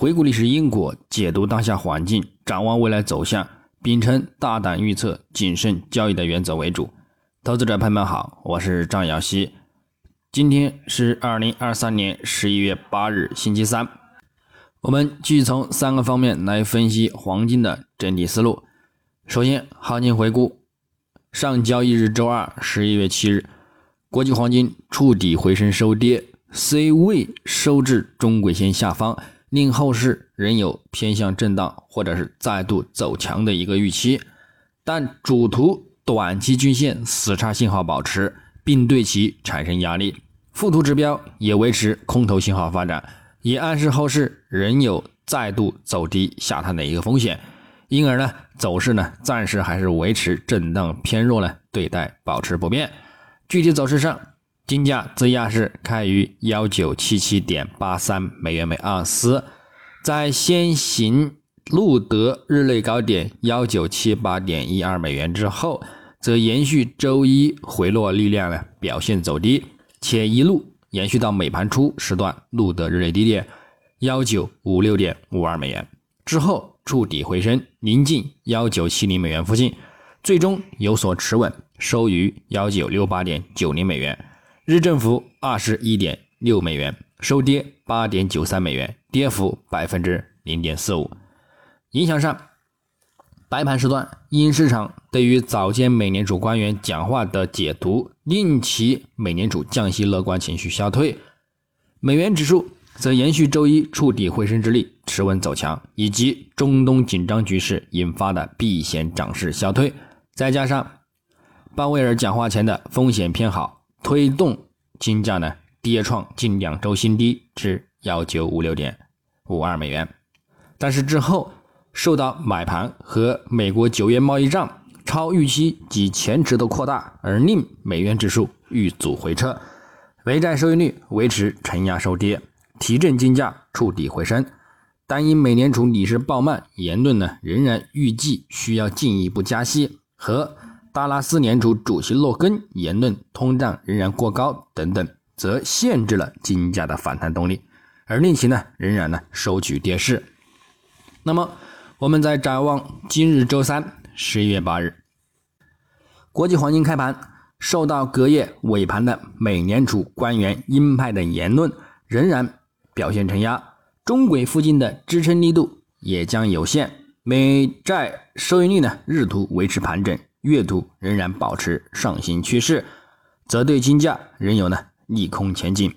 回顾历史因果，解读当下环境，展望未来走向，秉承大胆预测、谨慎交易的原则为主。投资者朋友们好，我是张瑶希。今天是二零二三年十一月八日，星期三。我们继续从三个方面来分析黄金的整体思路。首先，行情回顾：上交易日周二，十一月七日，国际黄金触底回升收跌，C 位收至中轨线下方。令后市仍有偏向震荡或者是再度走强的一个预期，但主图短期均线死叉信号保持，并对其产生压力；副图指标也维持空头信号发展，也暗示后市仍有再度走低下探的一个风险。因而呢，走势呢暂时还是维持震荡偏弱呢对待，保持不变。具体走势上。金价自亚市开于幺九七七点八三美元每盎司，在先行录得日内高点幺九七八点一二美元之后，则延续周一回落力量呢表现走低，且一路延续到美盘初时段录得日内低点幺九五六点五二美元之后触底回升，临近幺九七零美元附近，最终有所持稳，收于幺九六八点九零美元。日振幅二十一点六美元，收跌八点九三美元，跌幅百分之零点四五。影响上，白盘时段因市场对于早间美联储官员讲话的解读，令其美联储降息乐观情绪消退。美元指数则延续周一触底回升之力，持稳走强，以及中东紧张局势引发的避险涨势消退，再加上鲍威尔讲话前的风险偏好。推动金价呢跌创近两周新低至幺九五六点五二美元，但是之后受到买盘和美国九月贸易账超预期及前值的扩大，而令美元指数遇阻回撤，美债收益率维持承压收跌，提振金价触底回升。但因美联储理事鲍曼言论呢仍然预计需要进一步加息和。达拉斯联储主席洛根言论通胀仍然过高等等，则限制了金价的反弹动力，而令其呢仍然呢收取跌势。那么，我们再展望今日周三十一月八日，国际黄金开盘受到隔夜尾盘的美联储官员鹰派的言论，仍然表现承压，中轨附近的支撑力度也将有限，美债收益率呢日图维持盘整。月图仍然保持上行趋势，则对金价仍有呢利空前景。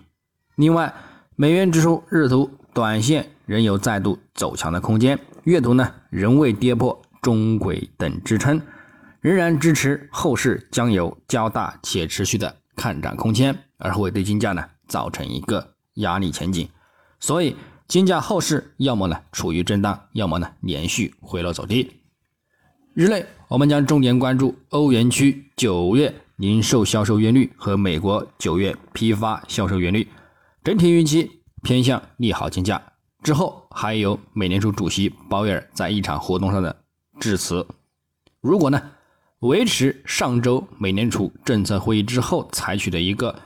另外，美元指数日图短线仍有再度走强的空间，月图呢仍未跌破中轨等支撑，仍然支持后市将有较大且持续的看涨空间，而会对金价呢造成一个压力前景。所以，金价后市要么呢处于震荡，要么呢连续回落走低。日内，我们将重点关注欧元区九月零售销售月率和美国九月批发销售月率，整体预期偏向利好金价。之后还有美联储主席鲍威尔在一场活动上的致辞。如果呢维持上周美联储政策会议之后采取的一个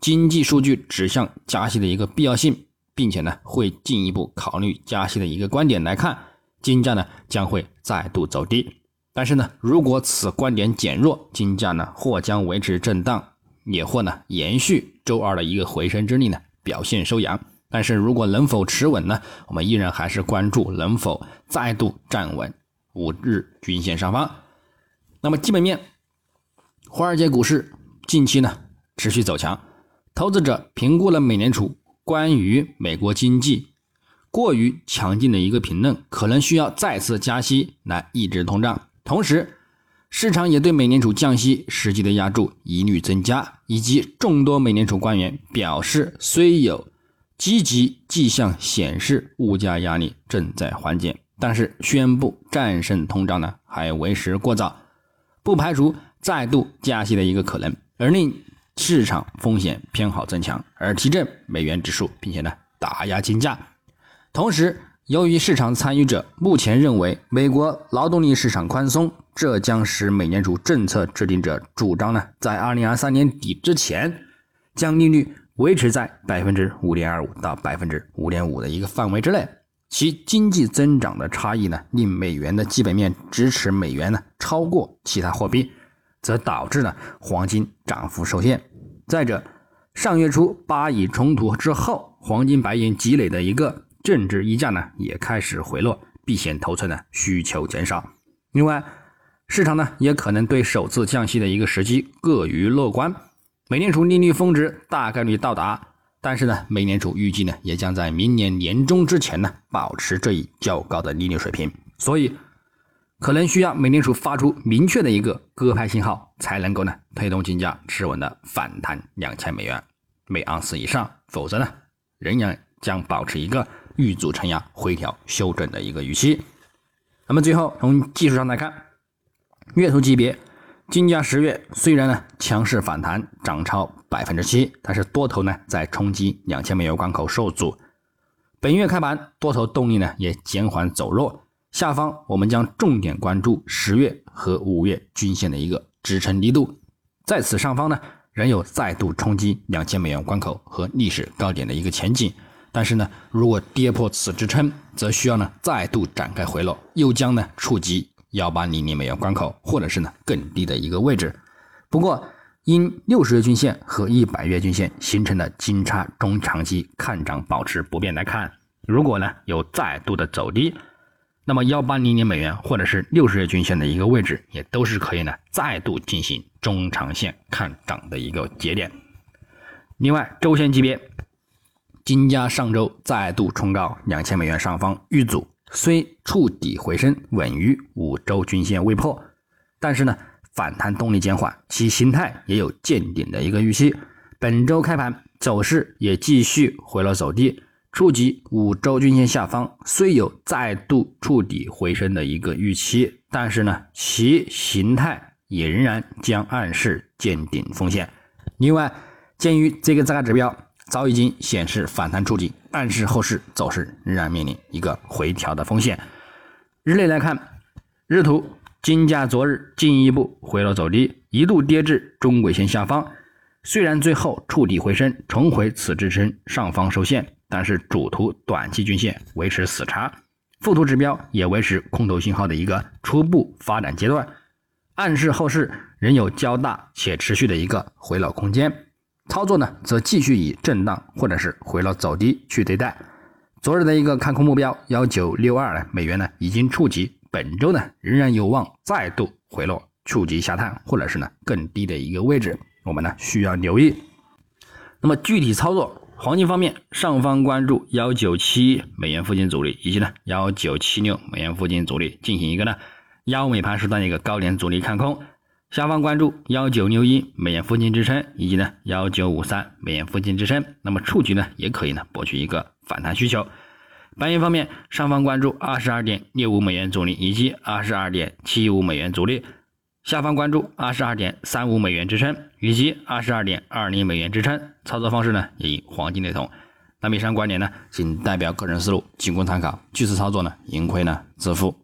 经济数据指向加息的一个必要性，并且呢会进一步考虑加息的一个观点来看，金价呢将会再度走低。但是呢，如果此观点减弱，金价呢或将维持震荡，也或呢延续周二的一个回升之力呢表现收阳。但是如果能否持稳呢，我们依然还是关注能否再度站稳五日均线上方。那么基本面，华尔街股市近期呢持续走强，投资者评估了美联储关于美国经济过于强劲的一个评论，可能需要再次加息来抑制通胀。同时，市场也对美联储降息实际的压注疑虑增加，以及众多美联储官员表示，虽有积极迹象显示物价压力正在缓解，但是宣布战胜通胀呢还为时过早，不排除再度加息的一个可能，而令市场风险偏好增强，而提振美元指数，并且呢打压金价，同时。由于市场参与者目前认为美国劳动力市场宽松，这将使美联储政策制定者主张呢，在二零二三年底之前，将利率维持在百分之五点二五到百分之五点五的一个范围之内。其经济增长的差异呢，令美元的基本面支持美元呢超过其他货币，则导致呢黄金涨幅受限。再者，上月初巴以冲突之后，黄金白银积累的一个政治溢价呢也开始回落，避险头寸呢需求减少。另外，市场呢也可能对首次降息的一个时机过于乐观，美联储利率峰值大概率到达。但是呢，美联储预计呢，也将在明年年中之前呢，保持这一较高的利率水平，所以可能需要美联储发出明确的一个鸽派信号，才能够呢推动金价持稳的反弹两千美元每盎司以上，否则呢，仍然将保持一个遇阻承压、回调修正的一个预期。那么最后从技术上来看，月图级别。金价十月虽然呢强势反弹，涨超百分之七，但是多头呢在冲击两千美元关口受阻。本月开盘多头动力呢也减缓走弱，下方我们将重点关注十月和五月均线的一个支撑力度。在此上方呢仍有再度冲击两千美元关口和历史高点的一个前景，但是呢如果跌破此支撑，则需要呢再度展开回落，又将呢触及。幺八零零美元关口，或者是呢更低的一个位置。不过，因六十日均线和一百月均线形成的金叉中长期看涨保持不变来看，如果呢有再度的走低，那么幺八零零美元或者是六十日均线的一个位置，也都是可以呢再度进行中长线看涨的一个节点。另外，周线级别，金价上周再度冲高两千美元上方遇阻。虽触底回升，稳于五周均线未破，但是呢，反弹动力减缓，其形态也有见顶的一个预期。本周开盘走势也继续回落走低，触及五周均线下方，虽有再度触底回升的一个预期，但是呢，其形态也仍然将暗示见顶风险。另外，鉴于这个价格指标。早已经显示反弹触底，暗示后市走势仍然面临一个回调的风险。日内来看，日图金价昨日进一步回落走低，一度跌至中轨线下方。虽然最后触底回升，重回此支撑上方受限，但是主图短期均线维持死叉，副图指标也维持空头信号的一个初步发展阶段，暗示后市仍有较大且持续的一个回落空间。操作呢，则继续以震荡或者是回落走低去对待。昨日的一个看空目标幺九六二美元呢已经触及，本周呢仍然有望再度回落，触及下探或者是呢更低的一个位置，我们呢需要留意。那么具体操作，黄金方面，上方关注幺九七美元附近阻力，以及呢幺九七六美元附近阻力，进行一个呢幺尾盘时段一个高点阻力看空。下方关注幺九六一美元附近支撑，以及呢幺九五三美元附近支撑，那么触及呢也可以呢博取一个反弹需求。白银方面，上方关注二十二点六五美元阻力以及二十二点七五美元阻力，下方关注二十二点三五美元支撑以及二十二点二零美元支撑。操作方式呢也与黄金类同。那么以上观点呢仅代表个人思路，仅供参考。据此操作呢盈亏呢自负。